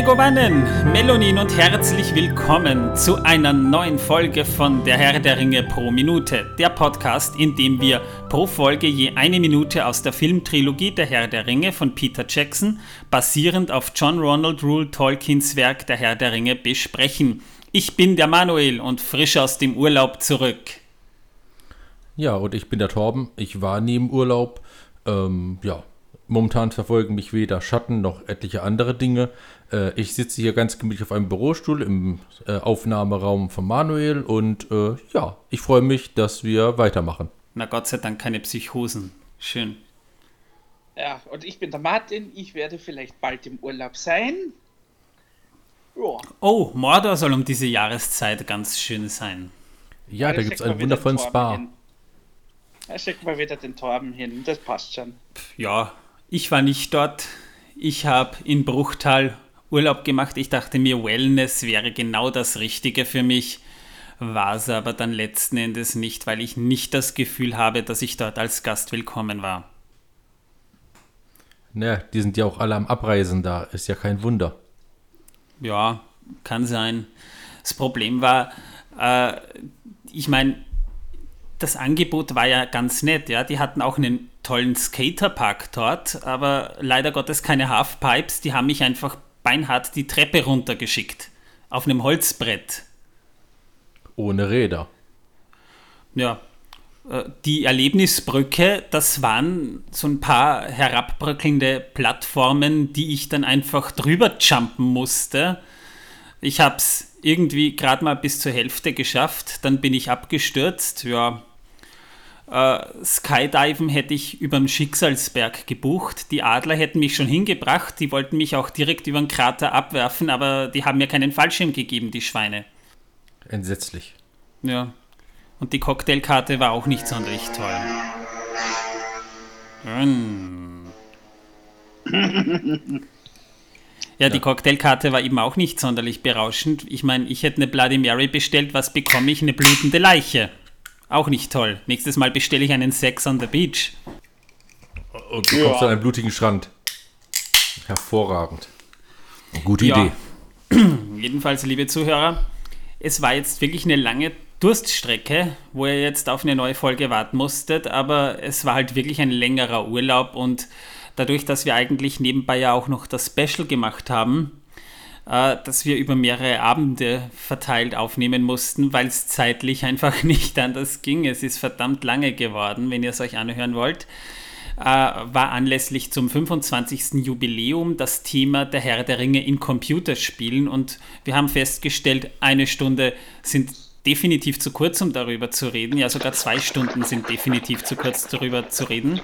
Megowannen, Melonin und herzlich willkommen zu einer neuen Folge von Der Herr der Ringe pro Minute, der Podcast, in dem wir pro Folge je eine Minute aus der Filmtrilogie Der Herr der Ringe von Peter Jackson, basierend auf John Ronald Rule Tolkiens Werk Der Herr der Ringe, besprechen. Ich bin der Manuel und frisch aus dem Urlaub zurück. Ja, und ich bin der Torben. Ich war im Urlaub. Ähm, ja, momentan verfolgen mich weder Schatten noch etliche andere Dinge. Äh, ich sitze hier ganz gemütlich auf einem Bürostuhl im äh, Aufnahmeraum von Manuel und äh, ja, ich freue mich, dass wir weitermachen. Na Gott sei Dank keine Psychosen. Schön. Ja, und ich bin der Martin. Ich werde vielleicht bald im Urlaub sein. Ja. Oh, Mordor soll um diese Jahreszeit ganz schön sein. Ja, da gibt es einen wundervollen Spa. Hin. Da schicken wir wieder den Torben hin. Das passt schon. Ja, ich war nicht dort. Ich habe in Bruchtal Urlaub gemacht. Ich dachte mir, Wellness wäre genau das Richtige für mich. War es aber dann letzten Endes nicht, weil ich nicht das Gefühl habe, dass ich dort als Gast willkommen war. Naja, die sind ja auch alle am Abreisen da. Ist ja kein Wunder. Ja, kann sein. Das Problem war, äh, ich meine, das Angebot war ja ganz nett, ja. Die hatten auch einen tollen Skaterpark dort, aber leider Gottes keine Halfpipes. Die haben mich einfach beinhart die Treppe runtergeschickt. Auf einem Holzbrett. Ohne Räder. Ja. Äh, die Erlebnisbrücke, das waren so ein paar herabbröckelnde Plattformen, die ich dann einfach drüber jumpen musste. Ich habe es irgendwie gerade mal bis zur Hälfte geschafft, dann bin ich abgestürzt. Ja, äh, Skydiven hätte ich über dem Schicksalsberg gebucht. Die Adler hätten mich schon hingebracht. Die wollten mich auch direkt über den Krater abwerfen, aber die haben mir keinen Fallschirm gegeben, die Schweine. Entsetzlich. Ja. Und die Cocktailkarte war auch nicht sonderlich toll. Hm. Ja, die Cocktailkarte war eben auch nicht sonderlich berauschend. Ich meine, ich hätte eine Bloody Mary bestellt, was bekomme ich? Eine blutende Leiche. Auch nicht toll. Nächstes Mal bestelle ich einen Sex on the Beach. Und du ja. kommst an einen blutigen Strand. Hervorragend. Gute ja. Idee. Jedenfalls, liebe Zuhörer, es war jetzt wirklich eine lange Durststrecke, wo ihr jetzt auf eine neue Folge warten musstet, aber es war halt wirklich ein längerer Urlaub und dadurch, dass wir eigentlich nebenbei ja auch noch das Special gemacht haben, äh, dass wir über mehrere Abende verteilt aufnehmen mussten, weil es zeitlich einfach nicht anders ging. Es ist verdammt lange geworden, wenn ihr es euch anhören wollt. Äh, war anlässlich zum 25. Jubiläum das Thema der Herr der Ringe in Computerspielen und wir haben festgestellt, eine Stunde sind definitiv zu kurz, um darüber zu reden. Ja, sogar zwei Stunden sind definitiv zu kurz, darüber zu reden.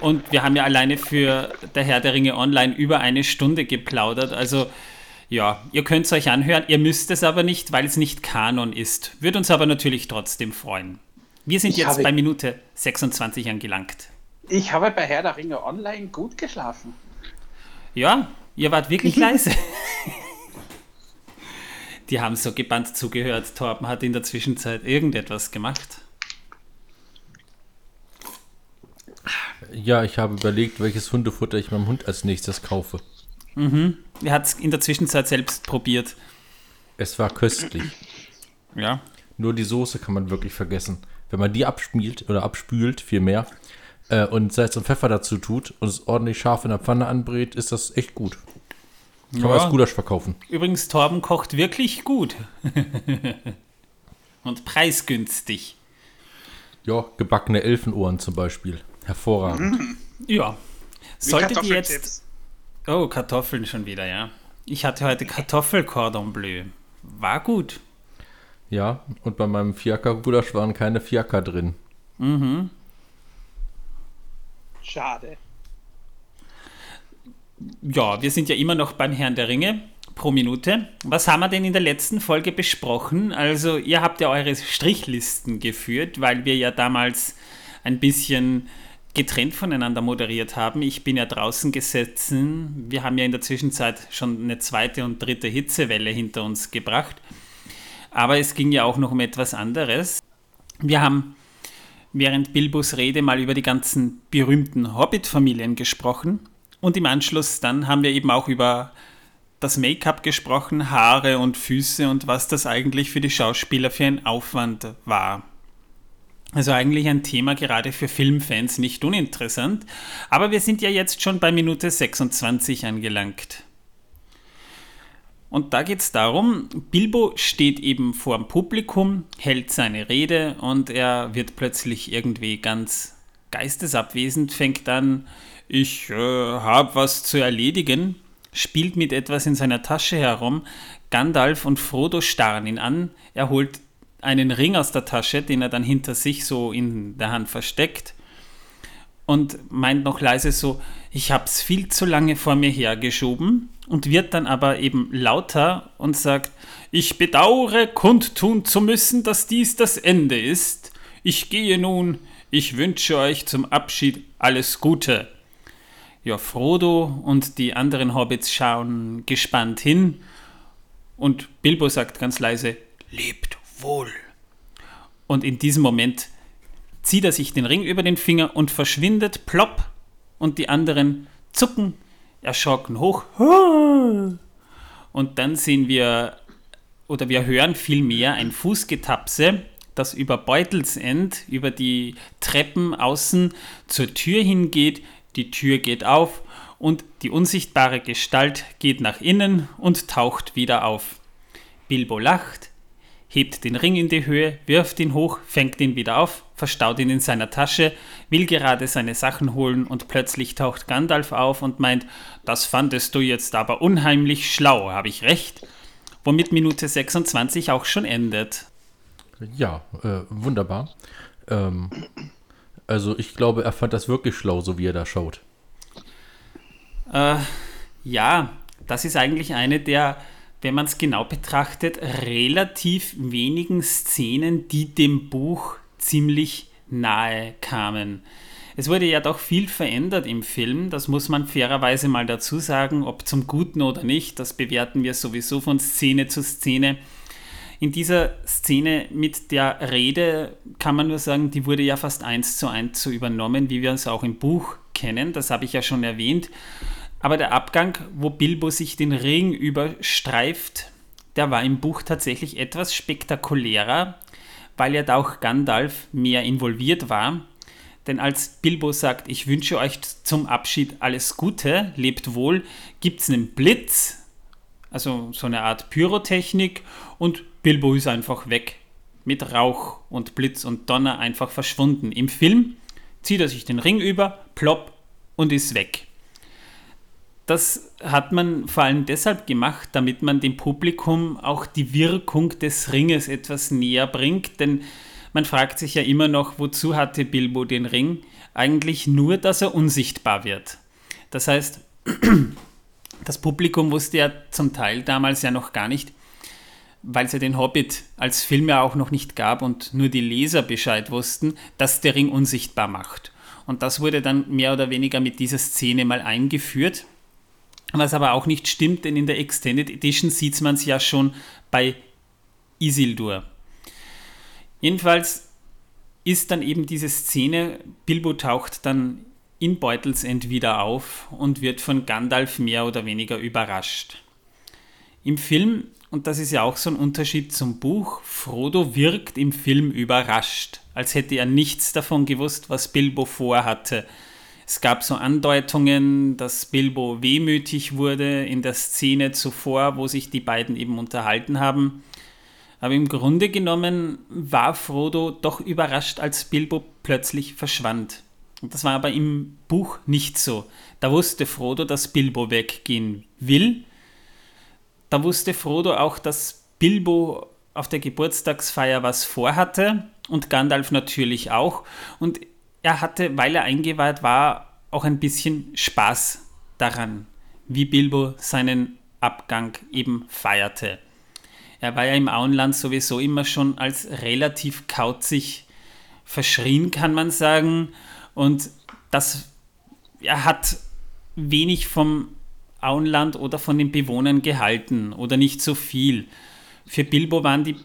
Und wir haben ja alleine für der Herr der Ringe Online über eine Stunde geplaudert. Also ja, ihr könnt es euch anhören, ihr müsst es aber nicht, weil es nicht Kanon ist. Würde uns aber natürlich trotzdem freuen. Wir sind ich jetzt bei Minute 26 angelangt. Ich habe bei Herr der Ringe Online gut geschlafen. Ja, ihr wart wirklich leise. Die haben so gebannt zugehört. Torben hat in der Zwischenzeit irgendetwas gemacht. Ja, ich habe überlegt, welches Hundefutter ich meinem Hund als nächstes kaufe. Mhm. Er hat es in der Zwischenzeit selbst probiert. Es war köstlich. Ja. Nur die Soße kann man wirklich vergessen. Wenn man die abspielt oder abspült, vielmehr, äh, und Salz und Pfeffer dazu tut und es ordentlich scharf in der Pfanne anbrät, ist das echt gut. Kann ja. man als Gulasch verkaufen. Übrigens, Torben kocht wirklich gut. und preisgünstig. Ja, gebackene Elfenohren zum Beispiel. Hervorragend. Mhm. Ja. Solltet ihr jetzt Oh, Kartoffeln schon wieder, ja. Ich hatte heute Kartoffelcordon Bleu. War gut. Ja, und bei meinem Fiaker-Gulasch waren keine Fiaker drin. Mhm. Schade. Ja, wir sind ja immer noch beim Herrn der Ringe pro Minute. Was haben wir denn in der letzten Folge besprochen? Also, ihr habt ja eure Strichlisten geführt, weil wir ja damals ein bisschen getrennt voneinander moderiert haben. Ich bin ja draußen gesessen. Wir haben ja in der Zwischenzeit schon eine zweite und dritte Hitzewelle hinter uns gebracht. Aber es ging ja auch noch um etwas anderes. Wir haben während Bilbos Rede mal über die ganzen berühmten Hobbit-Familien gesprochen. Und im Anschluss dann haben wir eben auch über das Make-up gesprochen, Haare und Füße und was das eigentlich für die Schauspieler für ein Aufwand war. Also eigentlich ein Thema gerade für Filmfans nicht uninteressant, aber wir sind ja jetzt schon bei Minute 26 angelangt. Und da geht es darum, Bilbo steht eben vor dem Publikum, hält seine Rede und er wird plötzlich irgendwie ganz geistesabwesend, fängt an, ich äh, habe was zu erledigen, spielt mit etwas in seiner Tasche herum, Gandalf und Frodo starren ihn an, er holt einen Ring aus der Tasche, den er dann hinter sich so in der Hand versteckt und meint noch leise so, ich habe es viel zu lange vor mir hergeschoben und wird dann aber eben lauter und sagt, ich bedauere kundtun zu müssen, dass dies das Ende ist. Ich gehe nun, ich wünsche euch zum Abschied alles Gute. Ja, Frodo und die anderen Hobbits schauen gespannt hin und Bilbo sagt ganz leise, lebt wohl. Und in diesem Moment zieht er sich den Ring über den Finger und verschwindet plopp und die anderen zucken erschrocken hoch. Und dann sehen wir oder wir hören vielmehr ein Fußgetapse, das über Beutelsend, über die Treppen außen zur Tür hingeht. Die Tür geht auf und die unsichtbare Gestalt geht nach innen und taucht wieder auf. Bilbo lacht, hebt den Ring in die Höhe, wirft ihn hoch, fängt ihn wieder auf, verstaut ihn in seiner Tasche, will gerade seine Sachen holen und plötzlich taucht Gandalf auf und meint, das fandest du jetzt aber unheimlich schlau, habe ich recht? Womit Minute 26 auch schon endet. Ja, äh, wunderbar. Ähm, also ich glaube, er fand das wirklich schlau, so wie er da schaut. Äh, ja, das ist eigentlich eine der wenn man es genau betrachtet, relativ wenigen Szenen, die dem Buch ziemlich nahe kamen. Es wurde ja doch viel verändert im Film, das muss man fairerweise mal dazu sagen, ob zum Guten oder nicht, das bewerten wir sowieso von Szene zu Szene. In dieser Szene mit der Rede kann man nur sagen, die wurde ja fast eins zu eins so übernommen, wie wir es auch im Buch kennen, das habe ich ja schon erwähnt. Aber der Abgang, wo Bilbo sich den Ring überstreift, der war im Buch tatsächlich etwas spektakulärer, weil ja da auch Gandalf mehr involviert war. Denn als Bilbo sagt, ich wünsche euch zum Abschied alles Gute, lebt wohl, gibt es einen Blitz, also so eine Art Pyrotechnik und Bilbo ist einfach weg. Mit Rauch und Blitz und Donner einfach verschwunden. Im Film zieht er sich den Ring über, plopp und ist weg das hat man vor allem deshalb gemacht, damit man dem Publikum auch die Wirkung des Ringes etwas näher bringt, denn man fragt sich ja immer noch, wozu hatte Bilbo den Ring? Eigentlich nur, dass er unsichtbar wird. Das heißt, das Publikum wusste ja zum Teil damals ja noch gar nicht, weil es ja den Hobbit als Film ja auch noch nicht gab und nur die Leser Bescheid wussten, dass der Ring unsichtbar macht. Und das wurde dann mehr oder weniger mit dieser Szene mal eingeführt. Was aber auch nicht stimmt, denn in der Extended Edition sieht man es ja schon bei Isildur. Jedenfalls ist dann eben diese Szene, Bilbo taucht dann in Beutelsend wieder auf und wird von Gandalf mehr oder weniger überrascht. Im Film, und das ist ja auch so ein Unterschied zum Buch, Frodo wirkt im Film überrascht, als hätte er nichts davon gewusst, was Bilbo vorhatte. Es gab so Andeutungen, dass Bilbo wehmütig wurde in der Szene zuvor, wo sich die beiden eben unterhalten haben. Aber im Grunde genommen war Frodo doch überrascht, als Bilbo plötzlich verschwand. Und das war aber im Buch nicht so. Da wusste Frodo, dass Bilbo weggehen will. Da wusste Frodo auch, dass Bilbo auf der Geburtstagsfeier was vorhatte und Gandalf natürlich auch. Und er hatte, weil er eingeweiht war, auch ein bisschen Spaß daran, wie Bilbo seinen Abgang eben feierte. Er war ja im Auenland sowieso immer schon als relativ kauzig verschrien, kann man sagen. Und das, er hat wenig vom Auenland oder von den Bewohnern gehalten oder nicht so viel. Für Bilbo waren die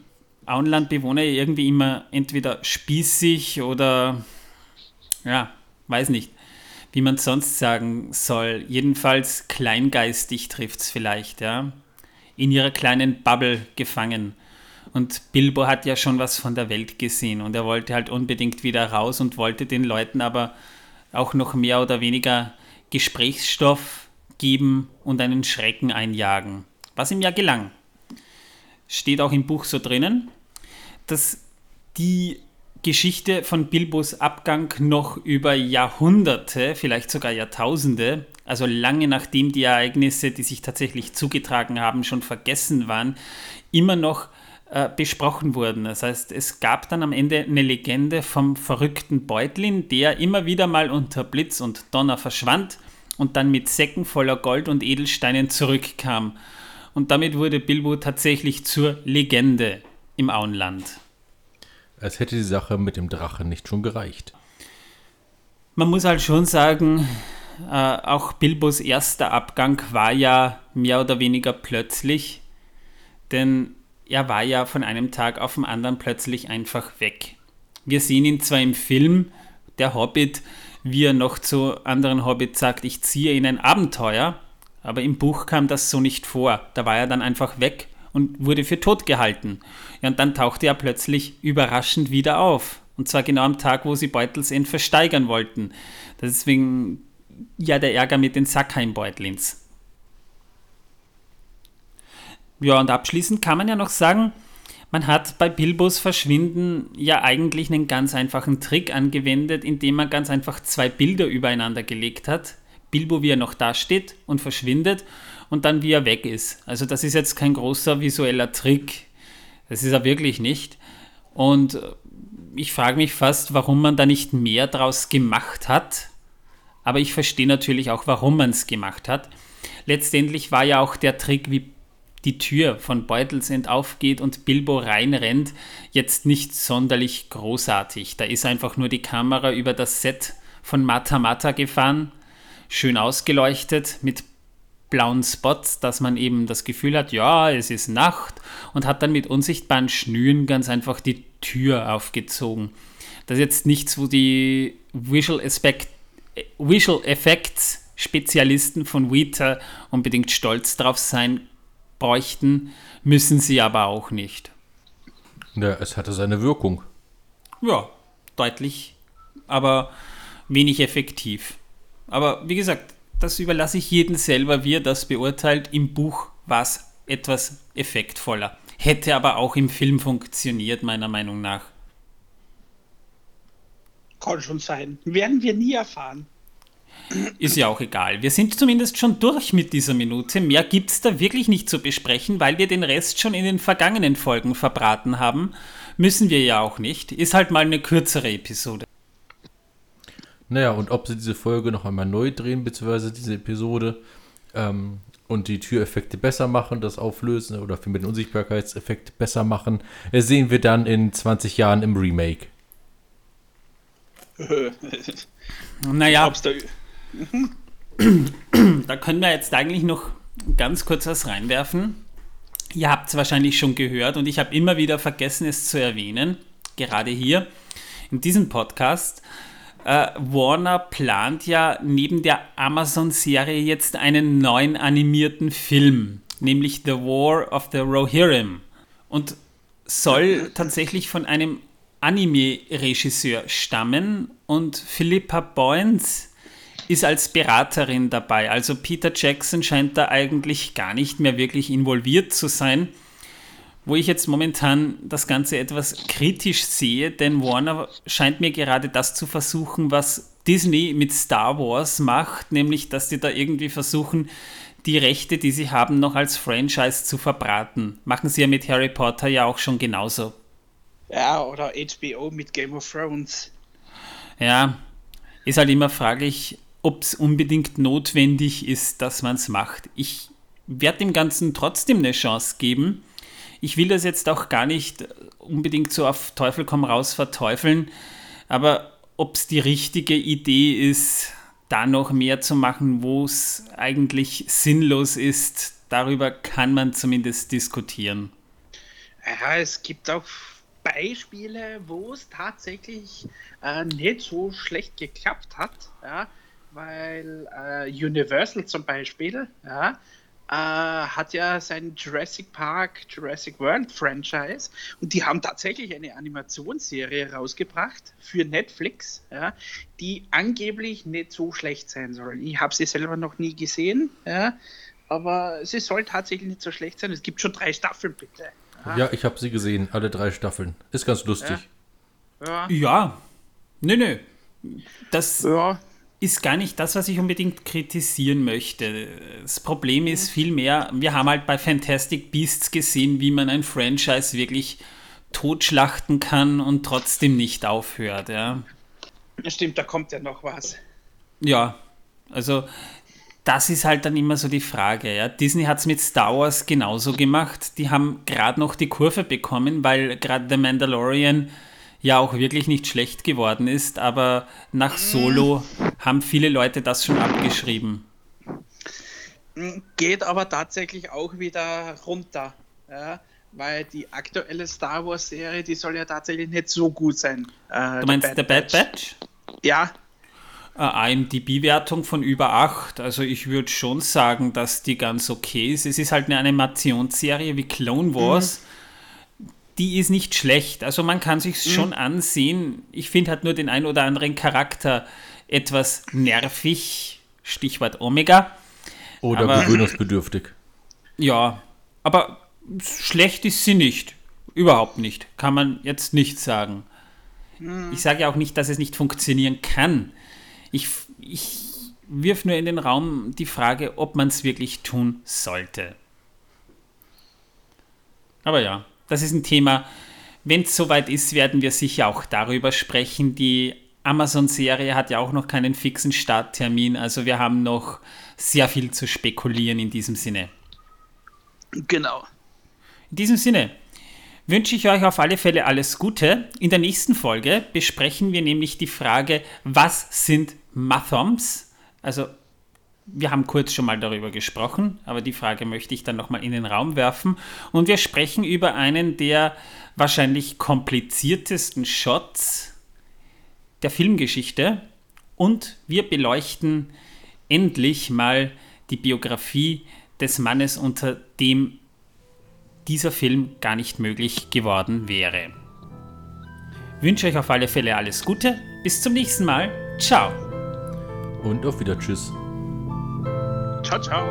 Auenlandbewohner irgendwie immer entweder spießig oder ja, weiß nicht. wie man sonst sagen soll. Jedenfalls kleingeistig trifft es vielleicht, ja. In ihrer kleinen Bubble gefangen. Und Bilbo hat ja schon was von der Welt gesehen und er wollte halt unbedingt wieder raus und wollte den Leuten aber auch noch mehr oder weniger Gesprächsstoff geben und einen Schrecken einjagen. Was ihm ja gelang. Steht auch im Buch so drinnen, dass die Geschichte von Bilbos Abgang noch über Jahrhunderte, vielleicht sogar Jahrtausende, also lange nachdem die Ereignisse, die sich tatsächlich zugetragen haben, schon vergessen waren, immer noch äh, besprochen wurden. Das heißt, es gab dann am Ende eine Legende vom verrückten Beutlin, der immer wieder mal unter Blitz und Donner verschwand und dann mit Säcken voller Gold und Edelsteinen zurückkam. Und damit wurde Bilbo tatsächlich zur Legende im Auenland. Als hätte die Sache mit dem Drachen nicht schon gereicht. Man muss halt schon sagen, äh, auch Bilbos erster Abgang war ja mehr oder weniger plötzlich, denn er war ja von einem Tag auf den anderen plötzlich einfach weg. Wir sehen ihn zwar im Film, der Hobbit, wie er noch zu anderen Hobbits sagt, ich ziehe in ein Abenteuer, aber im Buch kam das so nicht vor. Da war er dann einfach weg und wurde für tot gehalten. Ja, und dann tauchte er plötzlich überraschend wieder auf. Und zwar genau am Tag, wo sie Beutelsend versteigern wollten. Deswegen ja der Ärger mit den Sackheim-Beutlins. Ja, und abschließend kann man ja noch sagen, man hat bei Bilbos Verschwinden ja eigentlich einen ganz einfachen Trick angewendet, indem man ganz einfach zwei Bilder übereinander gelegt hat. Bilbo, wie er noch da steht und verschwindet und dann wie er weg ist. Also das ist jetzt kein großer visueller Trick. Das ist er wirklich nicht. Und ich frage mich fast, warum man da nicht mehr draus gemacht hat. Aber ich verstehe natürlich auch, warum man es gemacht hat. Letztendlich war ja auch der Trick, wie die Tür von Beutelsend aufgeht und Bilbo reinrennt, jetzt nicht sonderlich großartig. Da ist einfach nur die Kamera über das Set von Mata Mata gefahren, schön ausgeleuchtet mit blauen Spots, dass man eben das Gefühl hat, ja, es ist Nacht und hat dann mit unsichtbaren Schnüren ganz einfach die Tür aufgezogen. Das ist jetzt nichts, wo die Visual, Aspect, Visual Effects Spezialisten von Weta unbedingt stolz drauf sein bräuchten, müssen sie aber auch nicht. Ja, es hatte seine Wirkung. Ja, deutlich, aber wenig effektiv. Aber wie gesagt, das überlasse ich jedem selber, wie er das beurteilt. Im Buch war es etwas effektvoller. Hätte aber auch im Film funktioniert, meiner Meinung nach. Kann schon sein. Werden wir nie erfahren. Ist ja auch egal. Wir sind zumindest schon durch mit dieser Minute. Mehr gibt es da wirklich nicht zu besprechen, weil wir den Rest schon in den vergangenen Folgen verbraten haben. Müssen wir ja auch nicht. Ist halt mal eine kürzere Episode. Naja, und ob sie diese Folge noch einmal neu drehen, beziehungsweise diese Episode ähm, und die Türeffekte besser machen, das auflösen oder für mit den Unsichtbarkeitseffekt besser machen, äh, sehen wir dann in 20 Jahren im Remake. naja, da, da können wir jetzt eigentlich noch ganz kurz was reinwerfen. Ihr habt es wahrscheinlich schon gehört und ich habe immer wieder vergessen, es zu erwähnen, gerade hier in diesem Podcast. Äh, Warner plant ja neben der Amazon-Serie jetzt einen neuen animierten Film, nämlich The War of the Rohirrim. Und soll tatsächlich von einem Anime-Regisseur stammen und Philippa Boyens ist als Beraterin dabei. Also Peter Jackson scheint da eigentlich gar nicht mehr wirklich involviert zu sein wo ich jetzt momentan das Ganze etwas kritisch sehe, denn Warner scheint mir gerade das zu versuchen, was Disney mit Star Wars macht, nämlich dass sie da irgendwie versuchen, die Rechte, die sie haben, noch als Franchise zu verbraten. Machen sie ja mit Harry Potter ja auch schon genauso. Ja, oder HBO mit Game of Thrones. Ja, ist halt immer fraglich, ob es unbedingt notwendig ist, dass man es macht. Ich werde dem Ganzen trotzdem eine Chance geben ich will das jetzt auch gar nicht unbedingt so auf Teufel komm raus verteufeln, aber ob es die richtige Idee ist, da noch mehr zu machen, wo es eigentlich sinnlos ist, darüber kann man zumindest diskutieren. Ja, es gibt auch Beispiele, wo es tatsächlich äh, nicht so schlecht geklappt hat. Ja. weil äh, Universal zum Beispiel ja, äh, hat ja sein Jurassic Park, Jurassic World Franchise und die haben tatsächlich eine Animationsserie rausgebracht für Netflix, ja, die angeblich nicht so schlecht sein soll. Ich habe sie selber noch nie gesehen, ja, aber sie soll tatsächlich nicht so schlecht sein. Es gibt schon drei Staffeln, bitte. Ja, ja ich habe sie gesehen, alle drei Staffeln. Ist ganz lustig. Ja. Ja. Nö, nö. Das ja ist gar nicht das, was ich unbedingt kritisieren möchte. Das Problem ist vielmehr, wir haben halt bei Fantastic Beasts gesehen, wie man ein Franchise wirklich totschlachten kann und trotzdem nicht aufhört. Ja, stimmt, da kommt ja noch was. Ja, also das ist halt dann immer so die Frage. Ja. Disney hat es mit Star Wars genauso gemacht. Die haben gerade noch die Kurve bekommen, weil gerade The Mandalorian ja auch wirklich nicht schlecht geworden ist, aber nach Solo haben viele Leute das schon abgeschrieben. Geht aber tatsächlich auch wieder runter, ja, weil die aktuelle Star Wars Serie, die soll ja tatsächlich nicht so gut sein. Äh, du meinst The Bad, Bad Batch? Ja. Äh, IMDb-Wertung von über 8. Also ich würde schon sagen, dass die ganz okay ist. Es ist halt eine Animationsserie wie Clone Wars. Mhm die ist nicht schlecht. Also man kann sich mhm. schon ansehen. Ich finde halt nur den ein oder anderen Charakter etwas nervig. Stichwort Omega. Oder aber, gewöhnungsbedürftig. Ja, aber schlecht ist sie nicht. Überhaupt nicht. Kann man jetzt nicht sagen. Mhm. Ich sage ja auch nicht, dass es nicht funktionieren kann. Ich, ich wirf nur in den Raum die Frage, ob man es wirklich tun sollte. Aber ja, das ist ein Thema. Wenn es soweit ist, werden wir sicher auch darüber sprechen. Die Amazon-Serie hat ja auch noch keinen fixen Starttermin, also wir haben noch sehr viel zu spekulieren in diesem Sinne. Genau. In diesem Sinne wünsche ich euch auf alle Fälle alles Gute. In der nächsten Folge besprechen wir nämlich die Frage, was sind Mathoms? Also wir haben kurz schon mal darüber gesprochen, aber die Frage möchte ich dann nochmal in den Raum werfen. Und wir sprechen über einen der wahrscheinlich kompliziertesten Shots der Filmgeschichte. Und wir beleuchten endlich mal die Biografie des Mannes, unter dem dieser Film gar nicht möglich geworden wäre. Ich wünsche euch auf alle Fälle alles Gute. Bis zum nächsten Mal. Ciao. Und auf wieder Tschüss. Ciao, ciao.